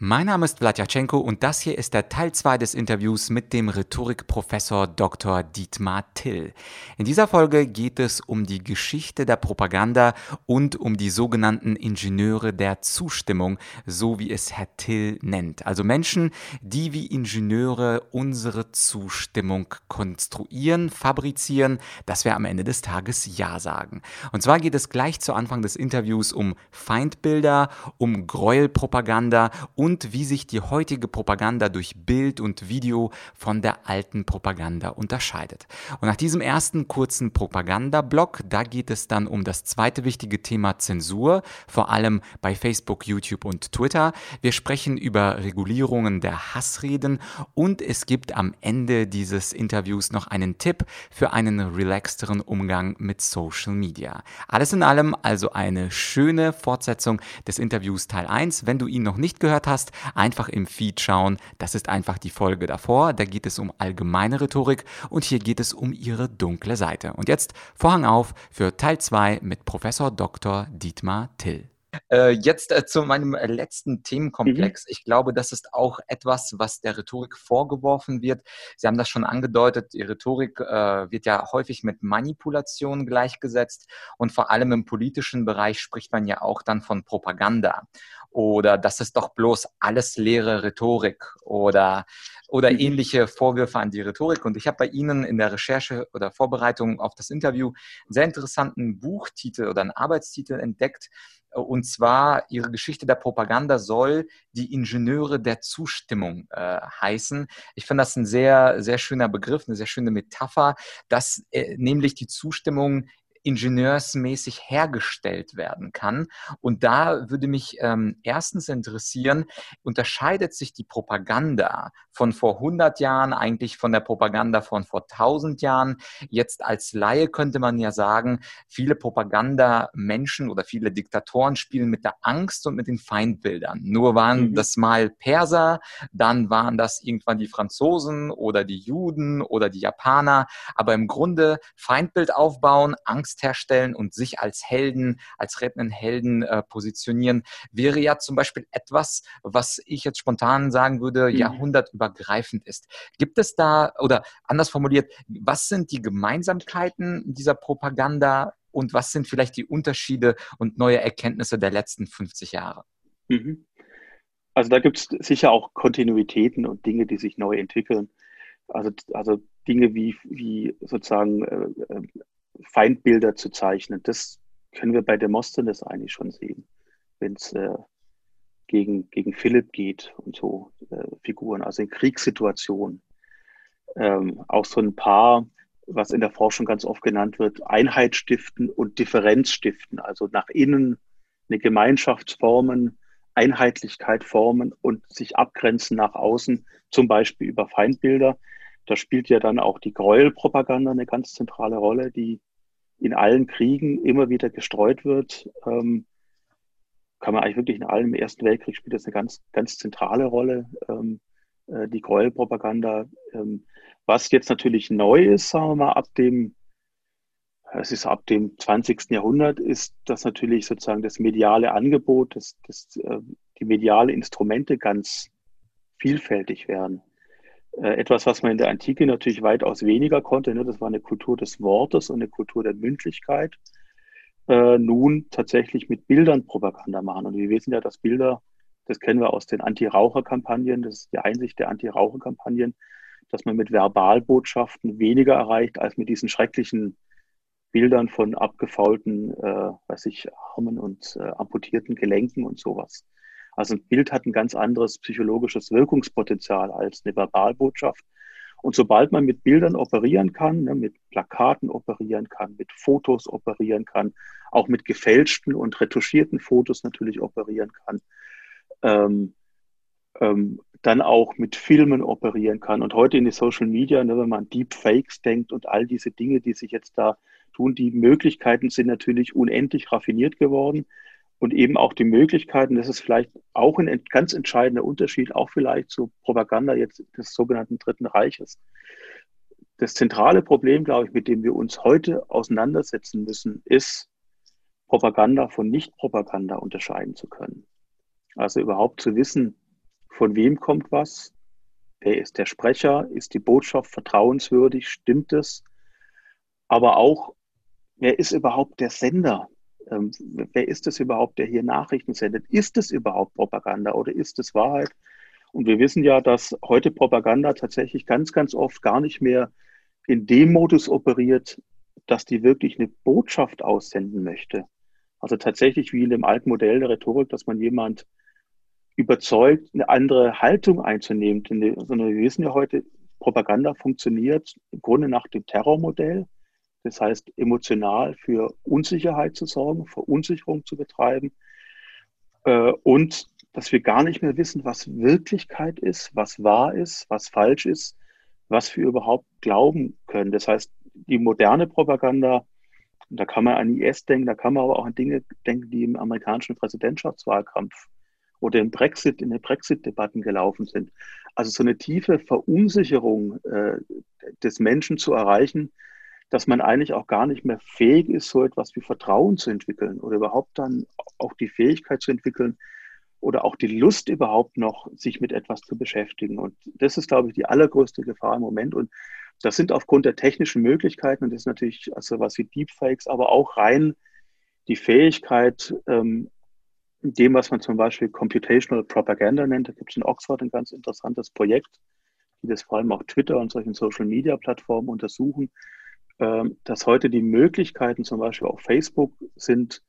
Mein Name ist Vladyachenko und das hier ist der Teil 2 des Interviews mit dem Rhetorikprofessor Dr. Dietmar Till. In dieser Folge geht es um die Geschichte der Propaganda und um die sogenannten Ingenieure der Zustimmung, so wie es Herr Till nennt. Also Menschen, die wie Ingenieure unsere Zustimmung konstruieren, fabrizieren, dass wir am Ende des Tages Ja sagen. Und zwar geht es gleich zu Anfang des Interviews um Feindbilder, um Gräuelpropaganda und und wie sich die heutige Propaganda durch Bild und Video von der alten Propaganda unterscheidet. Und nach diesem ersten kurzen Propaganda-Block, da geht es dann um das zweite wichtige Thema Zensur, vor allem bei Facebook, YouTube und Twitter. Wir sprechen über Regulierungen der Hassreden und es gibt am Ende dieses Interviews noch einen Tipp für einen relaxteren Umgang mit Social Media. Alles in allem also eine schöne Fortsetzung des Interviews Teil 1. Wenn du ihn noch nicht gehört hast, hast, einfach im Feed schauen. Das ist einfach die Folge davor. Da geht es um allgemeine Rhetorik und hier geht es um ihre dunkle Seite. Und jetzt Vorhang auf für Teil 2 mit Professor Dr. Dietmar Till. Äh, jetzt äh, zu meinem äh, letzten Themenkomplex. Mhm. Ich glaube, das ist auch etwas, was der Rhetorik vorgeworfen wird. Sie haben das schon angedeutet, die Rhetorik äh, wird ja häufig mit Manipulation gleichgesetzt und vor allem im politischen Bereich spricht man ja auch dann von Propaganda oder das ist doch bloß alles leere Rhetorik oder, oder mhm. ähnliche Vorwürfe an die Rhetorik. Und ich habe bei Ihnen in der Recherche oder Vorbereitung auf das Interview einen sehr interessanten Buchtitel oder einen Arbeitstitel entdeckt. Und zwar Ihre Geschichte der Propaganda soll die Ingenieure der Zustimmung äh, heißen. Ich finde das ein sehr, sehr schöner Begriff, eine sehr schöne Metapher, dass äh, nämlich die Zustimmung ingenieursmäßig hergestellt werden kann. Und da würde mich ähm, erstens interessieren, unterscheidet sich die Propaganda von vor 100 Jahren eigentlich von der Propaganda von vor 1000 Jahren? Jetzt als Laie könnte man ja sagen, viele Propagandamenschen oder viele Diktatoren spielen mit der Angst und mit den Feindbildern. Nur waren mhm. das mal Perser, dann waren das irgendwann die Franzosen oder die Juden oder die Japaner. Aber im Grunde Feindbild aufbauen, Angst Angst herstellen und sich als Helden, als rettenden Helden äh, positionieren, wäre ja zum Beispiel etwas, was ich jetzt spontan sagen würde, mhm. jahrhundertübergreifend ist. Gibt es da, oder anders formuliert, was sind die Gemeinsamkeiten dieser Propaganda und was sind vielleicht die Unterschiede und neue Erkenntnisse der letzten 50 Jahre? Mhm. Also da gibt es sicher auch Kontinuitäten und Dinge, die sich neu entwickeln. Also, also Dinge wie, wie sozusagen äh, äh Feindbilder zu zeichnen. Das können wir bei Demosthenes eigentlich schon sehen, wenn es äh, gegen, gegen Philipp geht und so äh, Figuren, also in Kriegssituationen. Ähm, auch so ein paar, was in der Forschung ganz oft genannt wird, Einheit stiften und Differenz stiften, also nach innen eine Gemeinschaft formen, Einheitlichkeit formen und sich abgrenzen nach außen, zum Beispiel über Feindbilder. Da spielt ja dann auch die Gräuelpropaganda eine ganz zentrale Rolle, die in allen Kriegen immer wieder gestreut wird. Ähm, kann man eigentlich wirklich in allem. Im Ersten Weltkrieg spielt das eine ganz, ganz zentrale Rolle, ähm, äh, die Gräuelpropaganda. Ähm, was jetzt natürlich neu ist, sagen wir mal, ab dem, es ist ab dem 20. Jahrhundert, ist, dass natürlich sozusagen das mediale Angebot, das, das, äh, die mediale Instrumente ganz vielfältig werden. Äh, etwas, was man in der Antike natürlich weitaus weniger konnte. Ne? Das war eine Kultur des Wortes und eine Kultur der Mündlichkeit. Äh, nun tatsächlich mit Bildern Propaganda machen. Und wir wissen ja, dass Bilder, das kennen wir aus den Anti-Raucher-Kampagnen, das ist die Einsicht der Anti-Raucher-Kampagnen, dass man mit Verbalbotschaften weniger erreicht als mit diesen schrecklichen Bildern von abgefaulten, äh, weiß ich, Armen und äh, amputierten Gelenken und sowas. Also ein Bild hat ein ganz anderes psychologisches Wirkungspotenzial als eine Verbalbotschaft. Und sobald man mit Bildern operieren kann, ne, mit Plakaten operieren kann, mit Fotos operieren kann, auch mit gefälschten und retuschierten Fotos natürlich operieren kann, ähm, ähm, dann auch mit Filmen operieren kann. Und heute in die Social Media, ne, wenn man Deepfakes denkt und all diese Dinge, die sich jetzt da tun, die Möglichkeiten sind natürlich unendlich raffiniert geworden und eben auch die Möglichkeiten, das ist vielleicht auch ein ganz entscheidender Unterschied, auch vielleicht zur Propaganda jetzt des sogenannten Dritten Reiches. das zentrale Problem, glaube ich, mit dem wir uns heute auseinandersetzen müssen, ist, Propaganda von Nicht-Propaganda unterscheiden zu können. Also überhaupt zu wissen, von wem kommt was, wer ist der Sprecher, ist die Botschaft vertrauenswürdig, stimmt es, aber auch, wer ist überhaupt der Sender? Ähm, wer ist es überhaupt, der hier Nachrichten sendet? Ist es überhaupt Propaganda oder ist es Wahrheit? Und wir wissen ja, dass heute Propaganda tatsächlich ganz, ganz oft gar nicht mehr in dem Modus operiert, dass die wirklich eine Botschaft aussenden möchte. Also tatsächlich wie in dem alten Modell der Rhetorik, dass man jemand überzeugt, eine andere Haltung einzunehmen. Sondern wir wissen ja heute, Propaganda funktioniert im Grunde nach dem Terrormodell. Das heißt, emotional für Unsicherheit zu sorgen, Verunsicherung zu betreiben äh, und dass wir gar nicht mehr wissen, was Wirklichkeit ist, was wahr ist, was falsch ist, was wir überhaupt glauben können. Das heißt, die moderne Propaganda, da kann man an IS denken, da kann man aber auch an Dinge denken, die im amerikanischen Präsidentschaftswahlkampf oder im Brexit, in den Brexit-Debatten gelaufen sind. Also so eine tiefe Verunsicherung äh, des Menschen zu erreichen, dass man eigentlich auch gar nicht mehr fähig ist, so etwas wie Vertrauen zu entwickeln oder überhaupt dann auch die Fähigkeit zu entwickeln oder auch die Lust überhaupt noch, sich mit etwas zu beschäftigen. Und das ist, glaube ich, die allergrößte Gefahr im Moment. Und das sind aufgrund der technischen Möglichkeiten, und das ist natürlich also was wie Deepfakes, aber auch rein die Fähigkeit, ähm, dem, was man zum Beispiel Computational Propaganda nennt, da gibt es in Oxford ein ganz interessantes Projekt, die das vor allem auch Twitter und solchen Social-Media-Plattformen untersuchen, ähm, dass heute die Möglichkeiten zum Beispiel auf Facebook sind,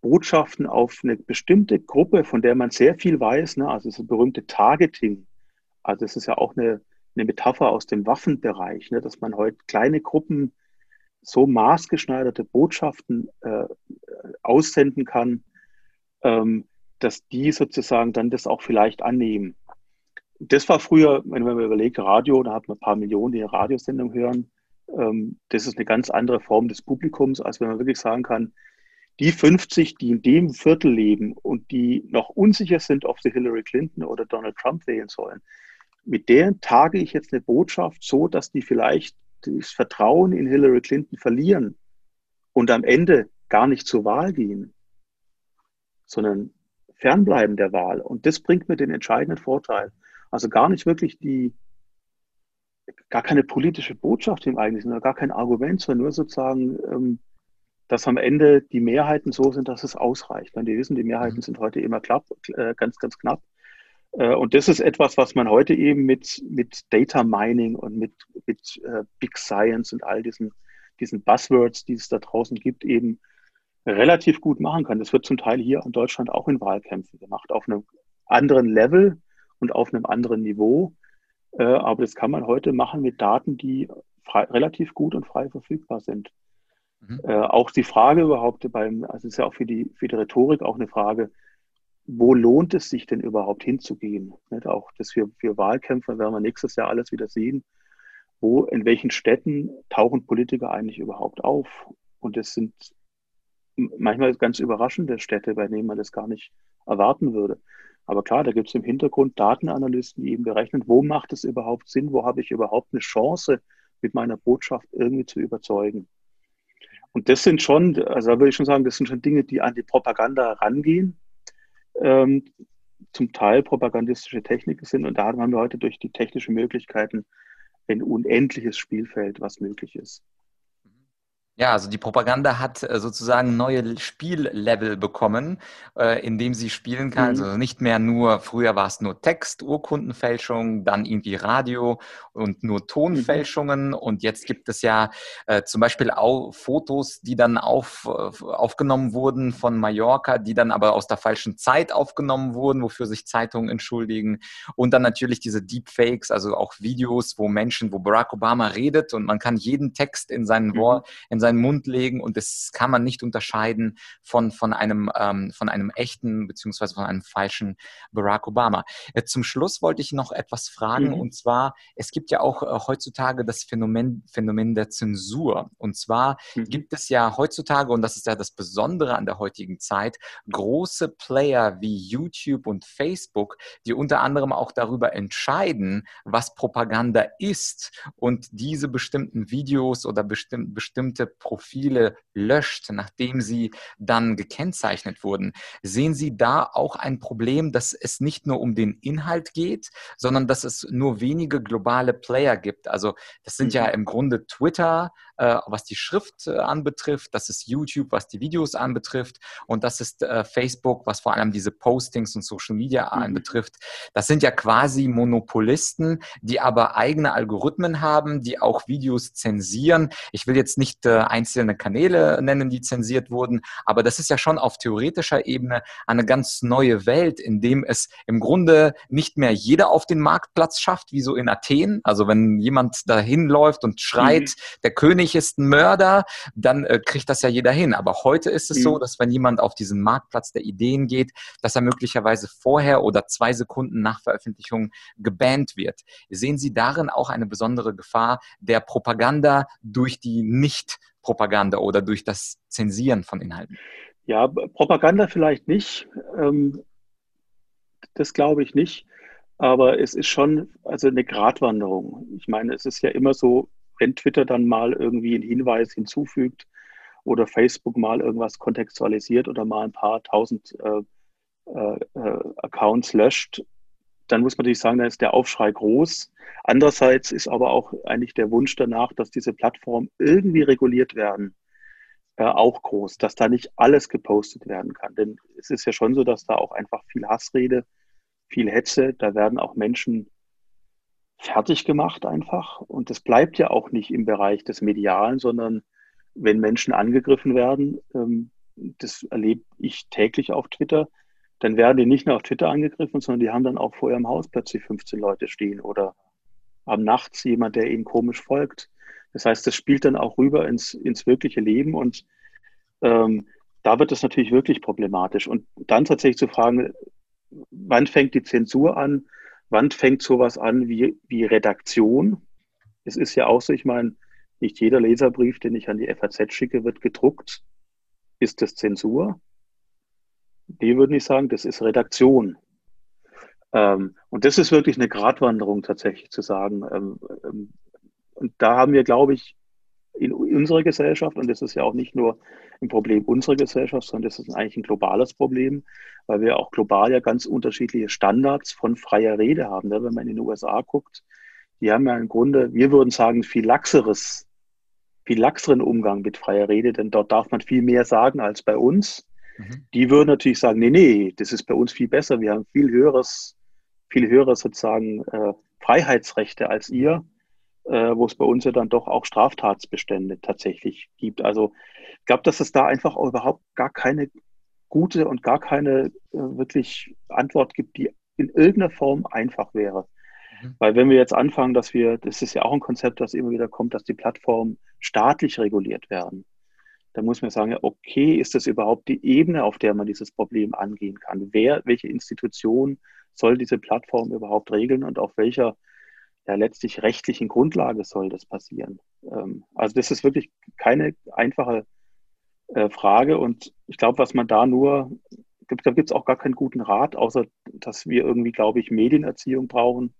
Botschaften auf eine bestimmte Gruppe, von der man sehr viel weiß, ne? also das berühmte Targeting. Also das ist ja auch eine, eine Metapher aus dem Waffenbereich, ne? dass man heute kleine Gruppen so maßgeschneiderte Botschaften äh, aussenden kann, ähm, dass die sozusagen dann das auch vielleicht annehmen. Das war früher, wenn man überlegt, Radio, da hat man ein paar Millionen, die eine Radiosendung hören. Ähm, das ist eine ganz andere Form des Publikums, als wenn man wirklich sagen kann, die 50, die in dem Viertel leben und die noch unsicher sind, ob sie Hillary Clinton oder Donald Trump wählen sollen, mit deren tage ich jetzt eine Botschaft so, dass die vielleicht das Vertrauen in Hillary Clinton verlieren und am Ende gar nicht zur Wahl gehen, sondern fernbleiben der Wahl. Und das bringt mir den entscheidenden Vorteil. Also gar nicht wirklich die, gar keine politische Botschaft im Eigentlichen, gar kein Argument, sondern nur sozusagen, ähm, dass am Ende die Mehrheiten so sind, dass es ausreicht. Und wir wissen, die Mehrheiten mhm. sind heute immer knapp, äh, ganz, ganz knapp. Äh, und das ist etwas, was man heute eben mit, mit Data Mining und mit, mit äh, Big Science und all diesen, diesen Buzzwords, die es da draußen gibt, eben relativ gut machen kann. Das wird zum Teil hier in Deutschland auch in Wahlkämpfen gemacht, auf einem anderen Level und auf einem anderen Niveau. Aber das kann man heute machen mit Daten, die frei, relativ gut und frei verfügbar sind. Mhm. Äh, auch die Frage überhaupt beim, also ist ja auch für die, für die Rhetorik auch eine Frage, wo lohnt es sich denn überhaupt hinzugehen? Nicht? Auch das für, für Wahlkämpfer werden wir nächstes Jahr alles wieder sehen. Wo, in welchen Städten tauchen Politiker eigentlich überhaupt auf? Und es sind manchmal ganz überraschende Städte, bei denen man das gar nicht erwarten würde. Aber klar, da gibt es im Hintergrund Datenanalysten, die eben berechnen, wo macht es überhaupt Sinn, wo habe ich überhaupt eine Chance, mit meiner Botschaft irgendwie zu überzeugen. Und das sind schon, also da würde ich schon sagen, das sind schon Dinge, die an die Propaganda rangehen, ähm, zum Teil propagandistische Techniken sind. Und da haben wir heute durch die technischen Möglichkeiten ein unendliches Spielfeld, was möglich ist. Ja, also die Propaganda hat äh, sozusagen neue Spiellevel bekommen, äh, in dem sie spielen kann. Mhm. Also nicht mehr nur, früher war es nur Text, Urkundenfälschung, dann irgendwie Radio und nur Tonfälschungen. Mhm. Und jetzt gibt es ja äh, zum Beispiel auch Fotos, die dann auf, äh, aufgenommen wurden von Mallorca, die dann aber aus der falschen Zeit aufgenommen wurden, wofür sich Zeitungen entschuldigen. Und dann natürlich diese Deepfakes, also auch Videos, wo Menschen, wo Barack Obama redet und man kann jeden Text in seinen mhm. Wort, in seinen Mund legen und das kann man nicht unterscheiden von, von, einem, ähm, von einem echten beziehungsweise von einem falschen Barack Obama. Äh, zum Schluss wollte ich noch etwas fragen mhm. und zwar, es gibt ja auch äh, heutzutage das Phänomen, Phänomen der Zensur. Und zwar mhm. gibt es ja heutzutage, und das ist ja das Besondere an der heutigen Zeit, große Player wie YouTube und Facebook, die unter anderem auch darüber entscheiden, was Propaganda ist und diese bestimmten Videos oder bestimm bestimmte Profile löscht, nachdem sie dann gekennzeichnet wurden. Sehen Sie da auch ein Problem, dass es nicht nur um den Inhalt geht, sondern dass es nur wenige globale Player gibt? Also das sind ja mhm. im Grunde Twitter, äh, was die Schrift äh, anbetrifft, das ist YouTube, was die Videos anbetrifft und das ist äh, Facebook, was vor allem diese Postings und Social Media mhm. anbetrifft. Das sind ja quasi Monopolisten, die aber eigene Algorithmen haben, die auch Videos zensieren. Ich will jetzt nicht äh, einzelne Kanäle nennen, die zensiert wurden, aber das ist ja schon auf theoretischer Ebene eine ganz neue Welt, in dem es im Grunde nicht mehr jeder auf den Marktplatz schafft, wie so in Athen. Also wenn jemand dahin läuft und schreit, mhm. der König ist ein Mörder, dann äh, kriegt das ja jeder hin. Aber heute ist es mhm. so, dass wenn jemand auf diesen Marktplatz der Ideen geht, dass er möglicherweise vorher oder zwei Sekunden nach Veröffentlichung gebannt wird. Sehen Sie darin auch eine besondere Gefahr der Propaganda durch die Nicht-Propaganda oder durch das Zensieren von Inhalten? Ja, Propaganda vielleicht nicht. Ähm, das glaube ich nicht. Aber es ist schon also eine Gratwanderung. Ich meine, es ist ja immer so, wenn Twitter dann mal irgendwie einen Hinweis hinzufügt oder Facebook mal irgendwas kontextualisiert oder mal ein paar tausend äh, äh, äh Accounts löscht, dann muss man natürlich sagen, da ist der Aufschrei groß. Andererseits ist aber auch eigentlich der Wunsch danach, dass diese Plattformen irgendwie reguliert werden, äh, auch groß, dass da nicht alles gepostet werden kann. Denn es ist ja schon so, dass da auch einfach viel Hassrede, viel Hetze, da werden auch Menschen fertig gemacht einfach. Und das bleibt ja auch nicht im Bereich des Medialen, sondern wenn Menschen angegriffen werden, ähm, das erlebe ich täglich auf Twitter, dann werden die nicht nur auf Twitter angegriffen, sondern die haben dann auch vor ihrem Haus plötzlich 15 Leute stehen oder am nachts jemand, der ihnen komisch folgt. Das heißt, das spielt dann auch rüber ins, ins wirkliche Leben und ähm, da wird es natürlich wirklich problematisch. Und dann tatsächlich zu fragen, wann fängt die Zensur an? Wann fängt sowas an wie, wie Redaktion? Es ist ja auch so, ich meine, nicht jeder Leserbrief, den ich an die FAZ schicke, wird gedruckt. Ist das Zensur? Die würden nicht sagen, das ist Redaktion. Ähm, und das ist wirklich eine Gratwanderung tatsächlich zu sagen. Ähm, ähm, und da haben wir, glaube ich, unserer Gesellschaft, und das ist ja auch nicht nur ein Problem unserer Gesellschaft, sondern das ist eigentlich ein globales Problem, weil wir auch global ja ganz unterschiedliche Standards von freier Rede haben. Ne? Wenn man in den USA guckt, die haben ja im Grunde, wir würden sagen, viel laxeres, viel laxeren Umgang mit freier Rede, denn dort darf man viel mehr sagen als bei uns. Mhm. Die würden natürlich sagen, nee, nee, das ist bei uns viel besser. Wir haben viel höheres, viel höheres sozusagen äh, Freiheitsrechte als ihr, äh, wo es bei uns ja dann doch auch Straftatsbestände tatsächlich gibt. Also ich glaube, dass es da einfach auch überhaupt gar keine gute und gar keine äh, wirklich Antwort gibt, die in irgendeiner Form einfach wäre. Mhm. Weil wenn wir jetzt anfangen, dass wir, das ist ja auch ein Konzept, das immer wieder kommt, dass die Plattformen staatlich reguliert werden da muss man sagen, okay, ist das überhaupt die Ebene, auf der man dieses Problem angehen kann? Wer, welche Institution soll diese Plattform überhaupt regeln und auf welcher ja, letztlich rechtlichen Grundlage soll das passieren? Ähm, also das ist wirklich keine einfache äh, Frage und ich glaube, was man da nur, da gibt es auch gar keinen guten Rat, außer dass wir irgendwie, glaube ich, Medienerziehung brauchen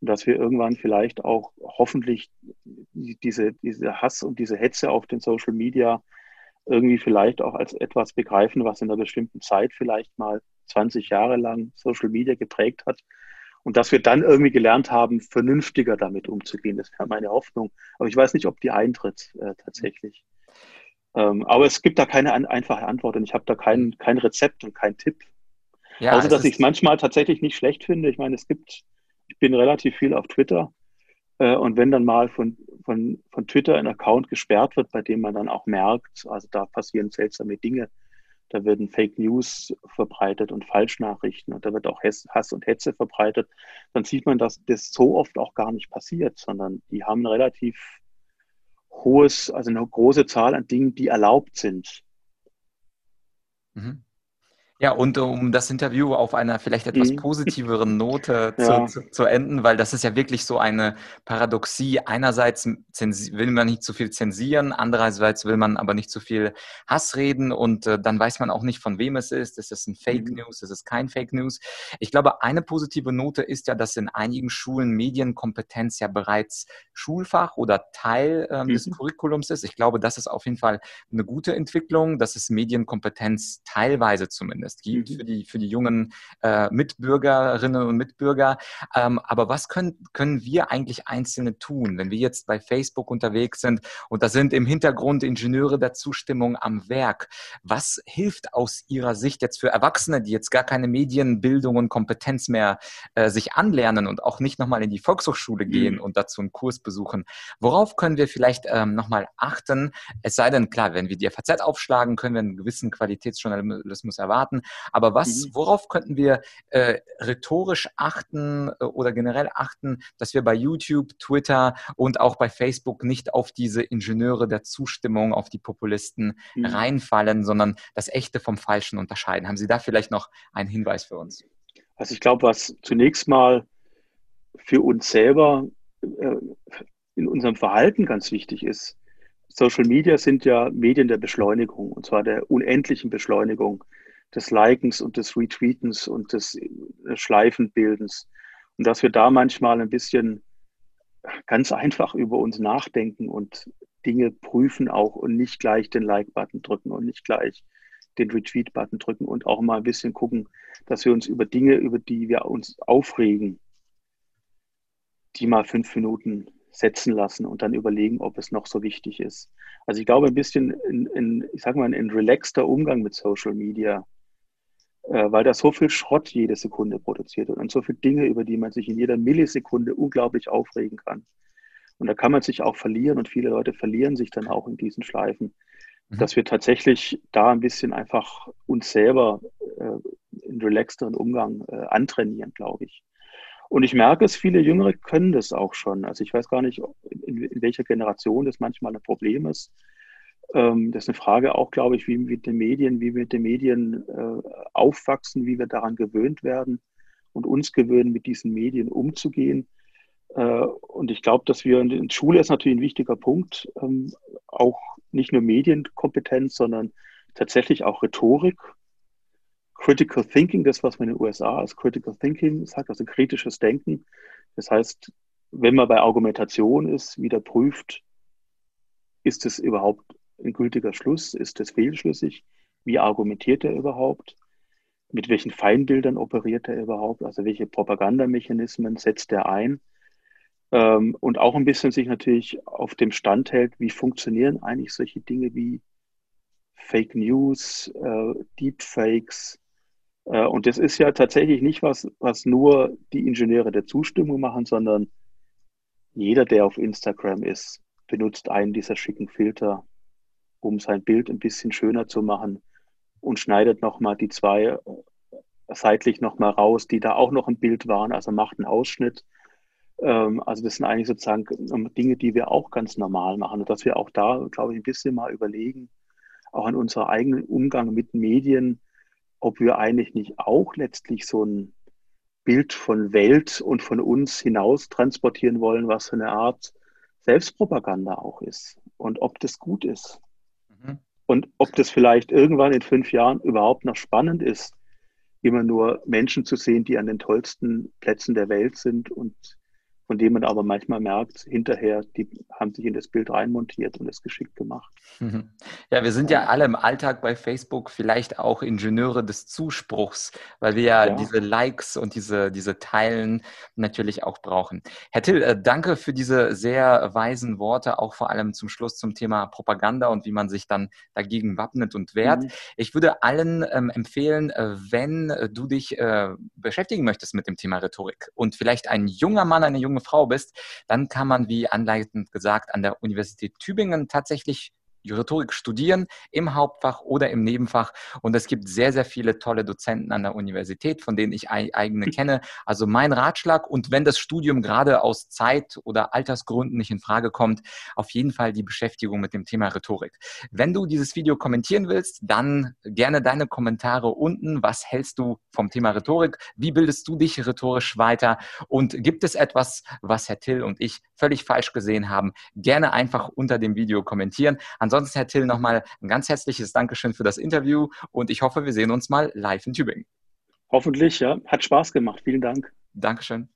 und dass wir irgendwann vielleicht auch hoffentlich diese, diese Hass und diese Hetze auf den Social Media irgendwie vielleicht auch als etwas begreifen, was in einer bestimmten Zeit vielleicht mal 20 Jahre lang Social Media geprägt hat. Und dass wir dann irgendwie gelernt haben, vernünftiger damit umzugehen. Das wäre meine Hoffnung. Aber ich weiß nicht, ob die eintritt äh, tatsächlich. Ähm, aber es gibt da keine an, einfache Antwort und ich habe da kein, kein Rezept und kein Tipp. Ja, also, dass ich es manchmal tatsächlich nicht schlecht finde. Ich meine, es gibt, ich bin relativ viel auf Twitter äh, und wenn dann mal von, von, von Twitter ein Account gesperrt wird, bei dem man dann auch merkt, also da passieren seltsame Dinge, da werden Fake News verbreitet und Falschnachrichten und da wird auch Hass und Hetze verbreitet, dann sieht man, dass das so oft auch gar nicht passiert, sondern die haben einen relativ hohes, also eine große Zahl an Dingen, die erlaubt sind. Mhm. Ja, und um das Interview auf einer vielleicht etwas mhm. positiveren Note zu, ja. zu, zu, enden, weil das ist ja wirklich so eine Paradoxie. Einerseits will man nicht zu viel zensieren, andererseits will man aber nicht zu viel Hass reden und äh, dann weiß man auch nicht, von wem es ist. Ist es ein Fake mhm. News? Ist es kein Fake News? Ich glaube, eine positive Note ist ja, dass in einigen Schulen Medienkompetenz ja bereits Schulfach oder Teil ähm, mhm. des Curriculums ist. Ich glaube, das ist auf jeden Fall eine gute Entwicklung, dass es Medienkompetenz teilweise zumindest zumindest gibt mhm. für, die, für die jungen äh, Mitbürgerinnen und Mitbürger. Ähm, aber was können, können wir eigentlich Einzelne tun, wenn wir jetzt bei Facebook unterwegs sind und da sind im Hintergrund Ingenieure der Zustimmung am Werk? Was hilft aus Ihrer Sicht jetzt für Erwachsene, die jetzt gar keine Medienbildung und Kompetenz mehr äh, sich anlernen und auch nicht nochmal in die Volkshochschule gehen mhm. und dazu einen Kurs besuchen? Worauf können wir vielleicht ähm, nochmal achten? Es sei denn, klar, wenn wir die FAZ aufschlagen, können wir einen gewissen Qualitätsjournalismus erwarten achten. Aber was, mhm. worauf könnten wir äh, rhetorisch achten äh, oder generell achten, dass wir bei YouTube, Twitter und auch bei Facebook nicht auf diese Ingenieure der Zustimmung, auf die Populisten mhm. reinfallen, sondern das Echte vom Falschen unterscheiden? Haben Sie da vielleicht noch einen Hinweis für uns? Also ich glaube, was zunächst mal für uns selber äh, in unserem Verhalten ganz wichtig ist, Social Media sind ja Medien der Beschleunigung, und zwar der unendlichen Beschleunigung des Likens und des Retweetens und des äh, Schleifenbildens. Und dass wir da manchmal ein bisschen ganz einfach über uns nachdenken und Dinge prüfen auch und nicht gleich den Like-Button drücken und nicht gleich den Retweet-Button drücken und auch mal ein bisschen gucken, dass wir uns über Dinge, über die wir uns aufregen, die mal fünf Minuten setzen lassen und dann überlegen, ob es noch so wichtig ist. Also ich glaube, ein bisschen in, in ich sage mal, ein relaxter Umgang mit Social Media weil da so viel Schrott jede Sekunde produziert wird und so viele Dinge, über die man sich in jeder Millisekunde unglaublich aufregen kann. Und da kann man sich auch verlieren und viele Leute verlieren sich dann auch in diesen Schleifen, mhm. dass wir tatsächlich da ein bisschen einfach uns selber äh, in relaxteren Umgang äh, antrainieren, glaube ich. Und ich merke es, viele Jüngere können das auch schon. Also ich weiß gar nicht, in, in welcher Generation das manchmal ein Problem ist. Ähm, das ist eine Frage auch, glaube ich, wie mit den Medien, wie wir mit den Medien äh, aufwachsen, wie wir daran gewöhnt werden und uns gewöhnen, mit diesen Medien umzugehen. Äh, und ich glaube, dass wir in Schule ist natürlich ein wichtiger Punkt, ähm, auch nicht nur Medienkompetenz, sondern tatsächlich auch Rhetorik, Critical Thinking, das, was man in den USA als Critical Thinking sagt, also kritisches Denken. Das heißt, wenn man bei Argumentation ist, wieder prüft, ist es überhaupt ein gültiger Schluss? Ist das fehlschlüssig? Wie argumentiert er überhaupt? Mit welchen Feindbildern operiert er überhaupt? Also welche Propagandamechanismen setzt er ein? Ähm, und auch ein bisschen sich natürlich auf dem Stand hält, wie funktionieren eigentlich solche Dinge wie Fake News, äh, Deepfakes. Äh, und das ist ja tatsächlich nicht was, was nur die Ingenieure der Zustimmung machen, sondern jeder, der auf Instagram ist, benutzt einen dieser schicken Filter um sein Bild ein bisschen schöner zu machen und schneidet nochmal die zwei seitlich nochmal raus, die da auch noch im Bild waren, also macht einen Ausschnitt. Ähm, also das sind eigentlich sozusagen ähm, Dinge, die wir auch ganz normal machen und dass wir auch da, glaube ich, ein bisschen mal überlegen, auch an unserem eigenen Umgang mit Medien, ob wir eigentlich nicht auch letztlich so ein Bild von Welt und von uns hinaus transportieren wollen, was so eine Art Selbstpropaganda auch ist und ob das gut ist. Und ob das vielleicht irgendwann in fünf Jahren überhaupt noch spannend ist, immer nur Menschen zu sehen, die an den tollsten Plätzen der Welt sind und von dem man aber manchmal merkt, hinterher, die haben sich in das Bild reinmontiert und es geschickt gemacht. Mhm. Ja, wir sind ja alle im Alltag bei Facebook vielleicht auch Ingenieure des Zuspruchs, weil wir ja, ja. diese Likes und diese, diese Teilen natürlich auch brauchen. Herr Till, äh, danke für diese sehr weisen Worte, auch vor allem zum Schluss zum Thema Propaganda und wie man sich dann dagegen wappnet und wehrt. Mhm. Ich würde allen ähm, empfehlen, äh, wenn du dich äh, beschäftigen möchtest mit dem Thema Rhetorik und vielleicht ein junger Mann, eine junge junge Frau bist, dann kann man, wie anleitend gesagt, an der Universität Tübingen tatsächlich Rhetorik studieren, im Hauptfach oder im Nebenfach. Und es gibt sehr, sehr viele tolle Dozenten an der Universität, von denen ich eigene kenne. Also mein Ratschlag und wenn das Studium gerade aus Zeit- oder Altersgründen nicht in Frage kommt, auf jeden Fall die Beschäftigung mit dem Thema Rhetorik. Wenn du dieses Video kommentieren willst, dann gerne deine Kommentare unten. Was hältst du vom Thema Rhetorik? Wie bildest du dich rhetorisch weiter? Und gibt es etwas, was Herr Till und ich völlig falsch gesehen haben? Gerne einfach unter dem Video kommentieren. Ansonsten, Herr Till, nochmal ein ganz herzliches Dankeschön für das Interview und ich hoffe, wir sehen uns mal live in Tübingen. Hoffentlich, ja. Hat Spaß gemacht. Vielen Dank. Dankeschön.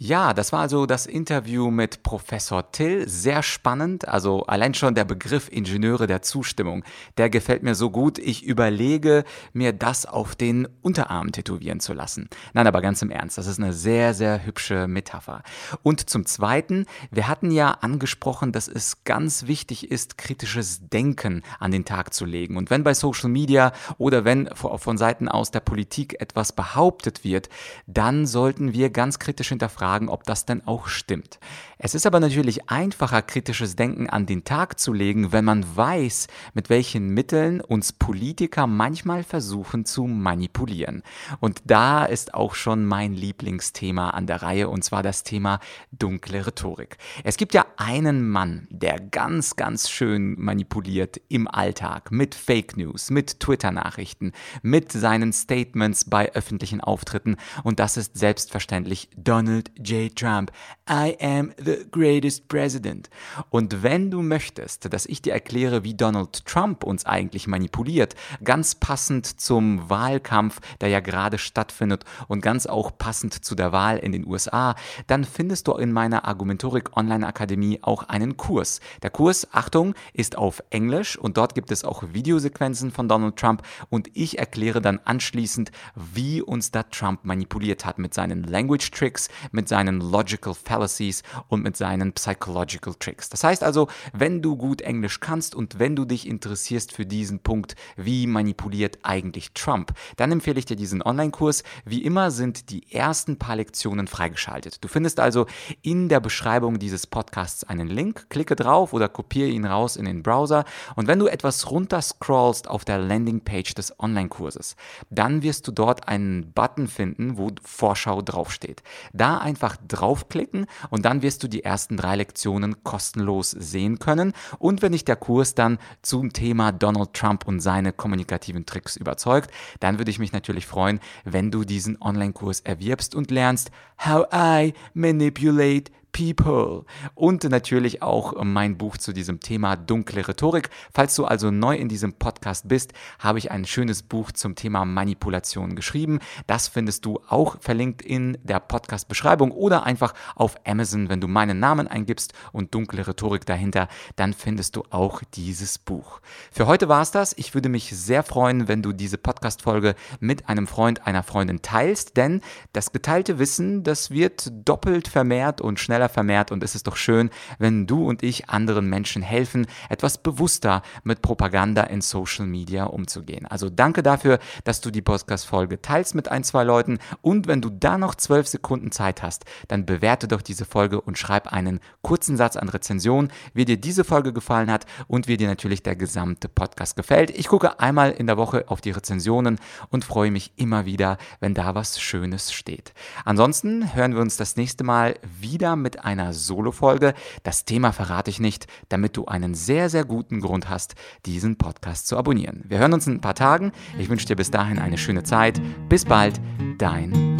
Ja, das war also das Interview mit Professor Till. Sehr spannend. Also allein schon der Begriff Ingenieure der Zustimmung, der gefällt mir so gut. Ich überlege, mir das auf den Unterarm tätowieren zu lassen. Nein, aber ganz im Ernst, das ist eine sehr, sehr hübsche Metapher. Und zum Zweiten, wir hatten ja angesprochen, dass es ganz wichtig ist, kritisches Denken an den Tag zu legen. Und wenn bei Social Media oder wenn von Seiten aus der Politik etwas behauptet wird, dann sollten wir ganz kritisch hinterfragen, fragen, ob das denn auch stimmt. Es ist aber natürlich einfacher, kritisches Denken an den Tag zu legen, wenn man weiß, mit welchen Mitteln uns Politiker manchmal versuchen zu manipulieren. Und da ist auch schon mein Lieblingsthema an der Reihe, und zwar das Thema dunkle Rhetorik. Es gibt ja einen Mann, der ganz, ganz schön manipuliert im Alltag mit Fake News, mit Twitter-Nachrichten, mit seinen Statements bei öffentlichen Auftritten, und das ist selbstverständlich Donald J. Trump. I am the greatest president. Und wenn du möchtest, dass ich dir erkläre, wie Donald Trump uns eigentlich manipuliert, ganz passend zum Wahlkampf, der ja gerade stattfindet und ganz auch passend zu der Wahl in den USA, dann findest du in meiner Argumentorik Online Akademie auch einen Kurs. Der Kurs, Achtung, ist auf Englisch und dort gibt es auch Videosequenzen von Donald Trump und ich erkläre dann anschließend, wie uns da Trump manipuliert hat mit seinen Language Tricks, mit seinen Logical Fallacies und mit seinen Psychological Tricks. Das heißt also, wenn du gut Englisch kannst und wenn du dich interessierst für diesen Punkt, wie manipuliert eigentlich Trump, dann empfehle ich dir diesen Online-Kurs. Wie immer sind die ersten paar Lektionen freigeschaltet. Du findest also in der Beschreibung dieses Podcasts einen Link, klicke drauf oder kopiere ihn raus in den Browser und wenn du etwas runter scrollst auf der Landingpage des Online-Kurses, dann wirst du dort einen Button finden, wo Vorschau draufsteht. Da ein einfach draufklicken und dann wirst du die ersten drei Lektionen kostenlos sehen können. Und wenn dich der Kurs dann zum Thema Donald Trump und seine kommunikativen Tricks überzeugt, dann würde ich mich natürlich freuen, wenn du diesen Online-Kurs erwirbst und lernst How I Manipulate People und natürlich auch mein Buch zu diesem Thema dunkle Rhetorik. Falls du also neu in diesem Podcast bist, habe ich ein schönes Buch zum Thema Manipulation geschrieben. Das findest du auch verlinkt in der Podcast-Beschreibung oder einfach auf Amazon, wenn du meinen Namen eingibst und dunkle Rhetorik dahinter, dann findest du auch dieses Buch. Für heute war es das. Ich würde mich sehr freuen, wenn du diese Podcast-Folge mit einem Freund, einer Freundin teilst, denn das geteilte Wissen, das wird doppelt vermehrt und schneller vermehrt und es ist doch schön, wenn du und ich anderen Menschen helfen, etwas bewusster mit Propaganda in Social Media umzugehen. Also danke dafür, dass du die Podcast-Folge teilst mit ein, zwei Leuten und wenn du da noch zwölf Sekunden Zeit hast, dann bewerte doch diese Folge und schreib einen kurzen Satz an Rezension, wie dir diese Folge gefallen hat und wie dir natürlich der gesamte Podcast gefällt. Ich gucke einmal in der Woche auf die Rezensionen und freue mich immer wieder, wenn da was Schönes steht. Ansonsten hören wir uns das nächste Mal wieder mit einer Solo-Folge. Das Thema verrate ich nicht, damit du einen sehr, sehr guten Grund hast, diesen Podcast zu abonnieren. Wir hören uns in ein paar Tagen. Ich wünsche dir bis dahin eine schöne Zeit. Bis bald, dein